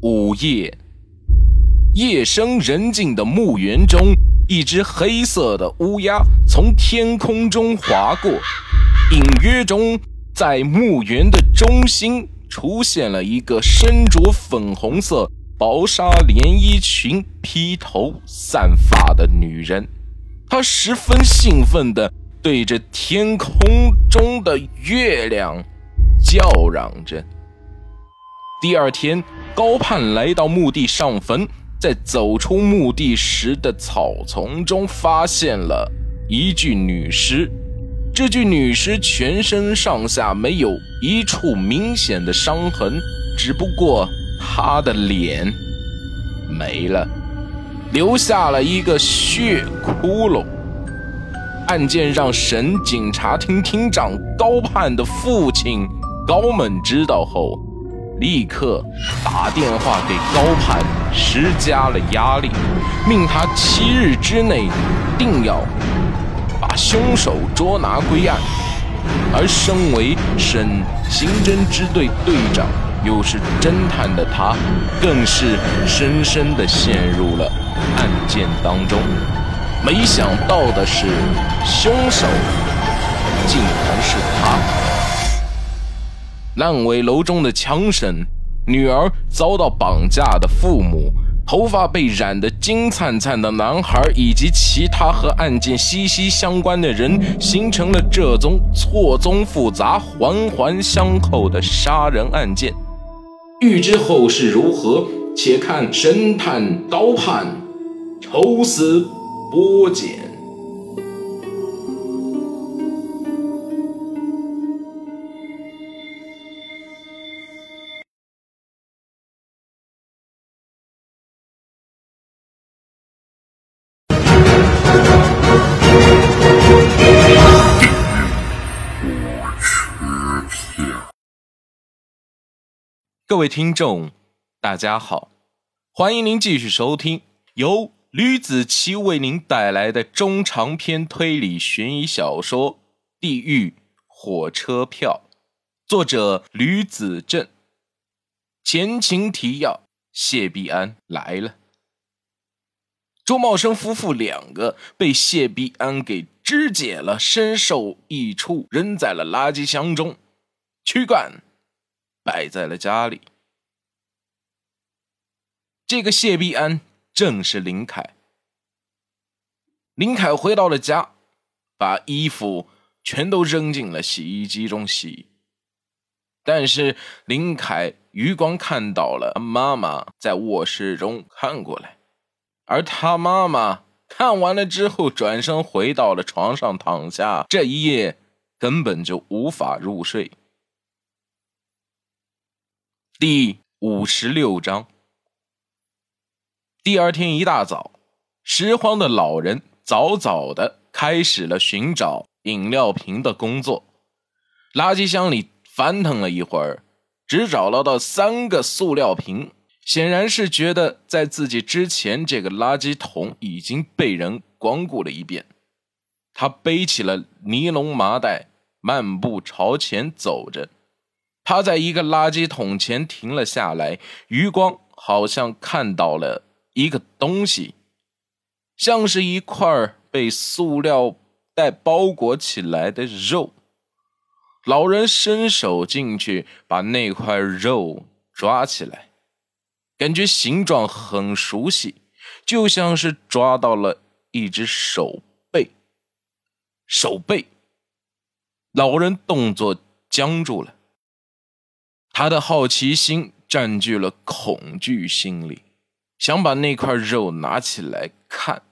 午夜，夜深人静的墓园中，一只黑色的乌鸦从天空中划过，隐约中，在墓园的中心出现了一个身着粉红色薄纱连衣裙、披头散发的女人，她十分兴奋地对着天空中的月亮叫嚷着。第二天，高盼来到墓地上坟，在走出墓地时的草丛中，发现了一具女尸。这具女尸全身上下没有一处明显的伤痕，只不过她的脸没了，留下了一个血窟窿。案件让省警察厅厅长高盼的父亲高猛知道后。立刻打电话给高攀，施加了压力，命他七日之内定要把凶手捉拿归案。而身为省刑侦支队队长，又是侦探的他，更是深深的陷入了案件当中。没想到的是，凶手竟然是他。烂尾楼中的枪声，女儿遭到绑架的父母，头发被染得金灿灿的男孩，以及其他和案件息息相关的人，形成了这宗错综复杂、环环相扣的杀人案件。欲知后事如何，且看神探高判抽丝剥茧。各位听众，大家好，欢迎您继续收听由吕子奇为您带来的中长篇推理悬疑小说《地狱火车票》，作者吕子正。前情提要：谢必安来了，周茂生夫妇两个被谢必安给肢解了，身首异处，扔在了垃圾箱中，躯干。摆在了家里。这个谢必安正是林凯。林凯回到了家，把衣服全都扔进了洗衣机中洗。但是林凯余光看到了妈妈在卧室中看过来，而他妈妈看完了之后转身回到了床上躺下，这一夜根本就无法入睡。第五十六章。第二天一大早，拾荒的老人早早的开始了寻找饮料瓶的工作。垃圾箱里翻腾了一会儿，只找了到三个塑料瓶，显然是觉得在自己之前这个垃圾桶已经被人光顾了一遍。他背起了尼龙麻袋，漫步朝前走着。他在一个垃圾桶前停了下来，余光好像看到了一个东西，像是一块被塑料袋包裹起来的肉。老人伸手进去，把那块肉抓起来，感觉形状很熟悉，就像是抓到了一只手背。手背，老人动作僵住了。他的好奇心占据了恐惧心理，想把那块肉拿起来看。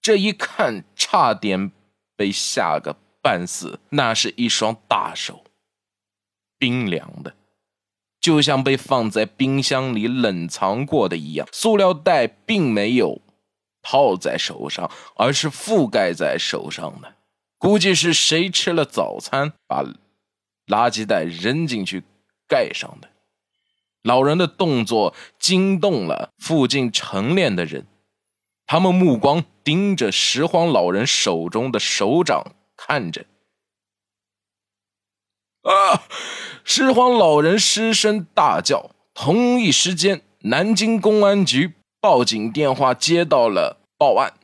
这一看，差点被吓个半死。那是一双大手，冰凉的，就像被放在冰箱里冷藏过的一样。塑料袋并没有套在手上，而是覆盖在手上的。估计是谁吃了早餐，把垃圾袋扔进去。盖上的老人的动作惊动了附近晨练的人，他们目光盯着拾荒老人手中的手掌看着。啊！拾荒老人失声大叫，同一时间，南京公安局报警电话接到了报案，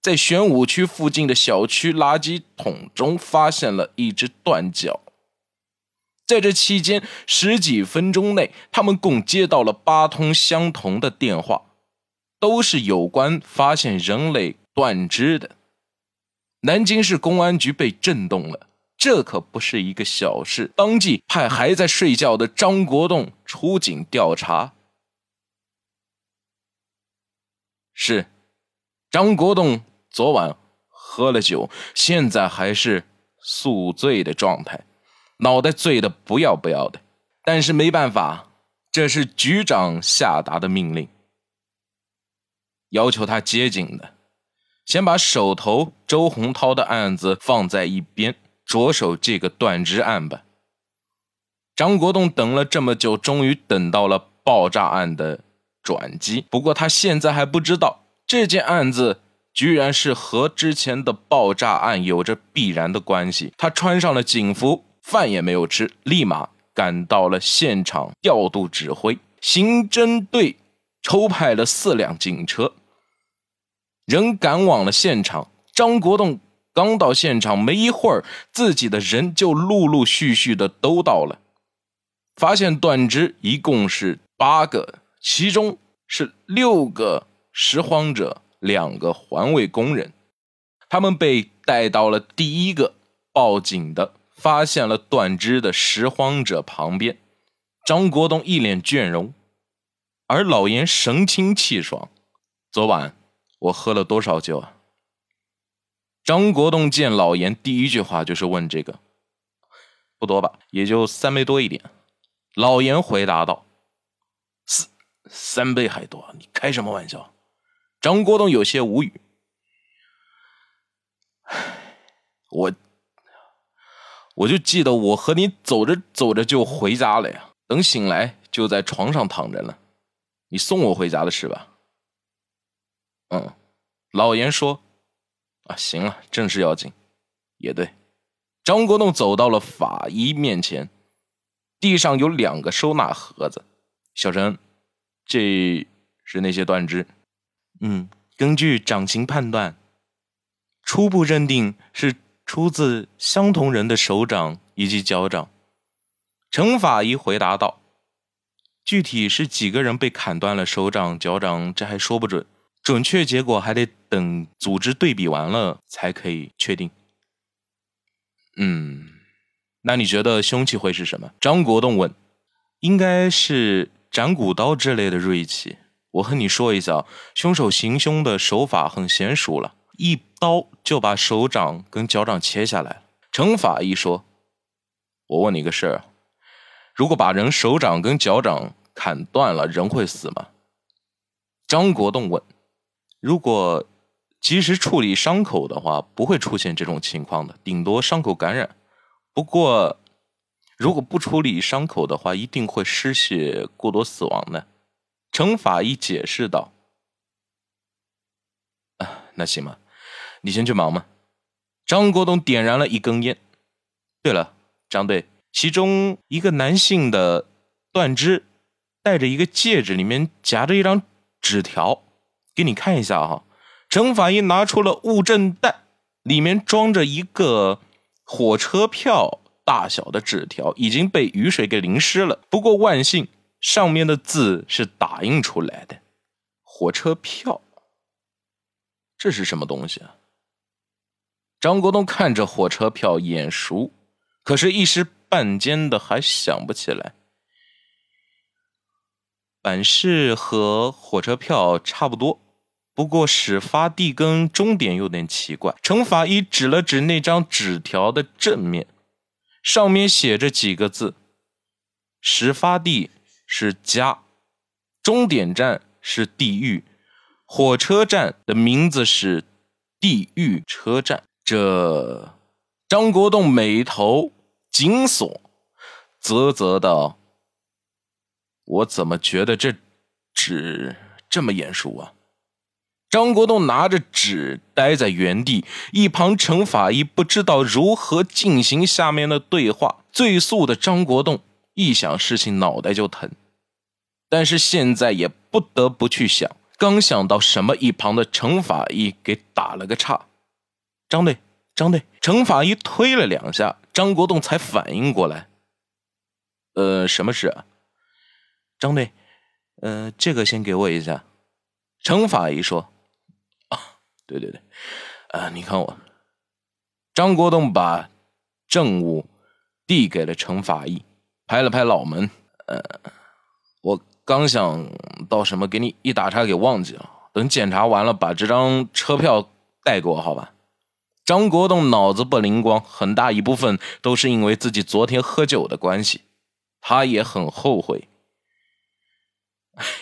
在玄武区附近的小区垃圾桶中发现了一只断脚。在这期间，十几分钟内，他们共接到了八通相同的电话，都是有关发现人类断肢的。南京市公安局被震动了。这可不是一个小事，当即派还在睡觉的张国栋出警调查。是，张国栋昨晚喝了酒，现在还是宿醉的状态，脑袋醉的不要不要的。但是没办法，这是局长下达的命令，要求他接警的，先把手头周洪涛的案子放在一边。着手这个断肢案吧。张国栋等了这么久，终于等到了爆炸案的转机。不过他现在还不知道，这件案子居然是和之前的爆炸案有着必然的关系。他穿上了警服，饭也没有吃，立马赶到了现场调度指挥。刑侦队抽派了四辆警车，人赶往了现场。张国栋。刚到现场没一会儿，自己的人就陆陆续续的都到了。发现断肢一共是八个，其中是六个拾荒者，两个环卫工人。他们被带到了第一个报警的发现了断肢的拾荒者旁边。张国栋一脸倦容，而老严神清气爽。昨晚我喝了多少酒啊？张国栋见老严，第一句话就是问这个，不多吧，也就三杯多一点。老严回答道：“三三杯还多？你开什么玩笑？”张国栋有些无语。我我就记得我和你走着走着就回家了呀，等醒来就在床上躺着了。你送我回家的是吧？嗯，老严说。啊，行了，正事要紧，也对。张国栋走到了法医面前，地上有两个收纳盒子。小陈，这是那些断肢。嗯，根据掌形判断，初步认定是出自相同人的手掌以及脚掌。程法医回答道：“具体是几个人被砍断了手掌、脚掌，这还说不准。”准确结果还得等组织对比完了才可以确定。嗯，那你觉得凶器会是什么？张国栋问。应该是斩骨刀之类的锐器。我和你说一下，凶手行凶的手法很娴熟了，一刀就把手掌跟脚掌切下来了。程法医说：“我问你个事儿，如果把人手掌跟脚掌砍断了，人会死吗？”张国栋问。如果及时处理伤口的话，不会出现这种情况的，顶多伤口感染。不过，如果不处理伤口的话，一定会失血过多死亡的。程法医解释道：“啊，那行吧，你先去忙吧。”张国栋点燃了一根烟。对了，张队，其中一个男性的断肢戴着一个戒指，里面夹着一张纸条。给你看一下哈，程法医拿出了物证袋，里面装着一个火车票大小的纸条，已经被雨水给淋湿了。不过万幸，上面的字是打印出来的。火车票，这是什么东西啊？张国栋看着火车票眼熟，可是，一时半间的还想不起来。版式和火车票差不多。不过始发地跟终点有点奇怪。程法医指了指那张纸条的正面，上面写着几个字：始发地是家，终点站是地狱，火车站的名字是地狱车站。这张国栋眉头紧锁，啧啧道：“我怎么觉得这纸这么眼熟啊？”张国栋拿着纸待在原地，一旁程法医不知道如何进行下面的对话。醉素的张国栋一想事情脑袋就疼。但是现在也不得不去想，刚想到什么，一旁的程法医给打了个岔。张队，张队，程法医推了两下，张国栋才反应过来。呃，什么事啊？张队，呃，这个先给我一下。程法医说：“啊，对对对，呃，你看我。”张国栋把证物递给了程法医，拍了拍脑门：“呃，我。”刚想到什么，给你一打岔给忘记了。等检查完了，把这张车票带给我，好吧？张国栋脑子不灵光，很大一部分都是因为自己昨天喝酒的关系，他也很后悔。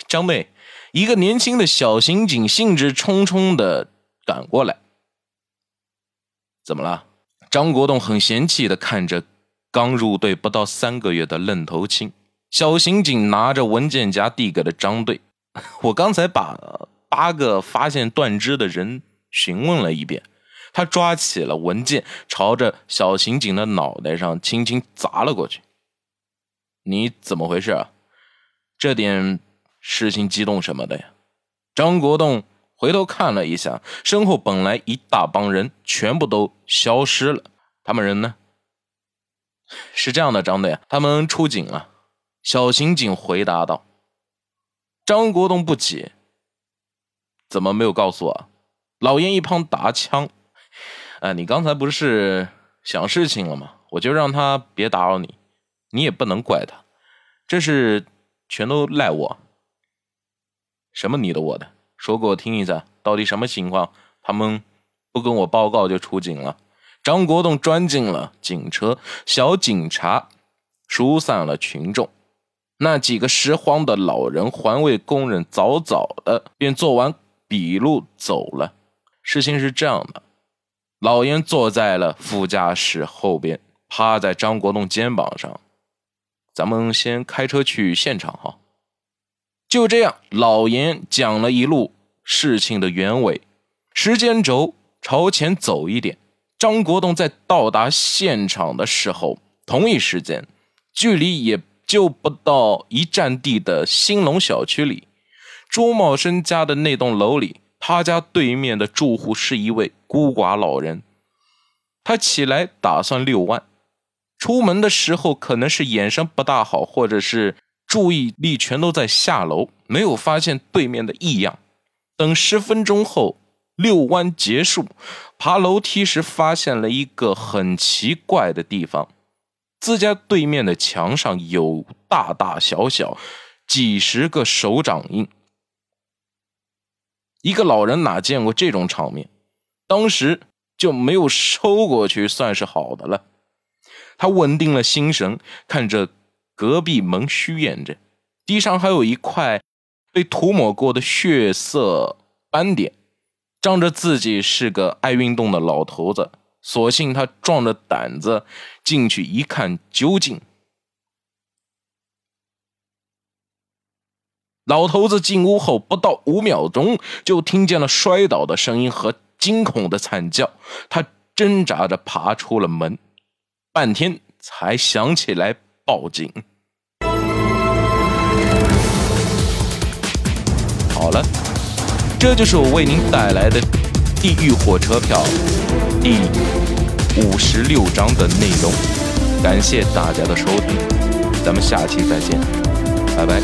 张队，一个年轻的小刑警兴致冲冲的赶过来，怎么了？张国栋很嫌弃的看着刚入队不到三个月的愣头青。小刑警拿着文件夹递给了张队。我刚才把八个发现断肢的人询问了一遍。他抓起了文件，朝着小刑警的脑袋上轻轻砸了过去。你怎么回事啊？这点事情激动什么的呀？张国栋回头看了一下，身后本来一大帮人全部都消失了。他们人呢？是这样的，张队，他们出警了。小刑警回答道：“张国栋不解，怎么没有告诉我？”老严一旁打枪：“哎，你刚才不是想事情了吗？我就让他别打扰你，你也不能怪他，这是全都赖我。什么你的我的？说给我听一下，到底什么情况？他们不跟我报告就出警了。”张国栋钻进了警车，小警察疏散了群众。那几个拾荒的老人、环卫工人早早的便做完笔录走了。事情是这样的，老严坐在了副驾驶后边，趴在张国栋肩膀上。咱们先开车去现场哈。就这样，老严讲了一路事情的原委。时间轴朝前走一点，张国栋在到达现场的时候，同一时间，距离也。就不到一站地的兴隆小区里，朱茂生家的那栋楼里，他家对面的住户是一位孤寡老人。他起来打算遛弯，出门的时候可能是眼神不大好，或者是注意力全都在下楼，没有发现对面的异样。等十分钟后遛弯结束，爬楼梯时发现了一个很奇怪的地方。自家对面的墙上有大大小小几十个手掌印，一个老人哪见过这种场面？当时就没有收过去，算是好的了。他稳定了心神，看着隔壁门虚掩着，地上还有一块被涂抹过的血色斑点，仗着自己是个爱运动的老头子。索性他壮着胆子进去一看究竟。老头子进屋后不到五秒钟，就听见了摔倒的声音和惊恐的惨叫。他挣扎着爬出了门，半天才想起来报警。好了，这就是我为您带来的《地狱火车票》。第五十六章的内容，感谢大家的收听，咱们下期再见，拜拜。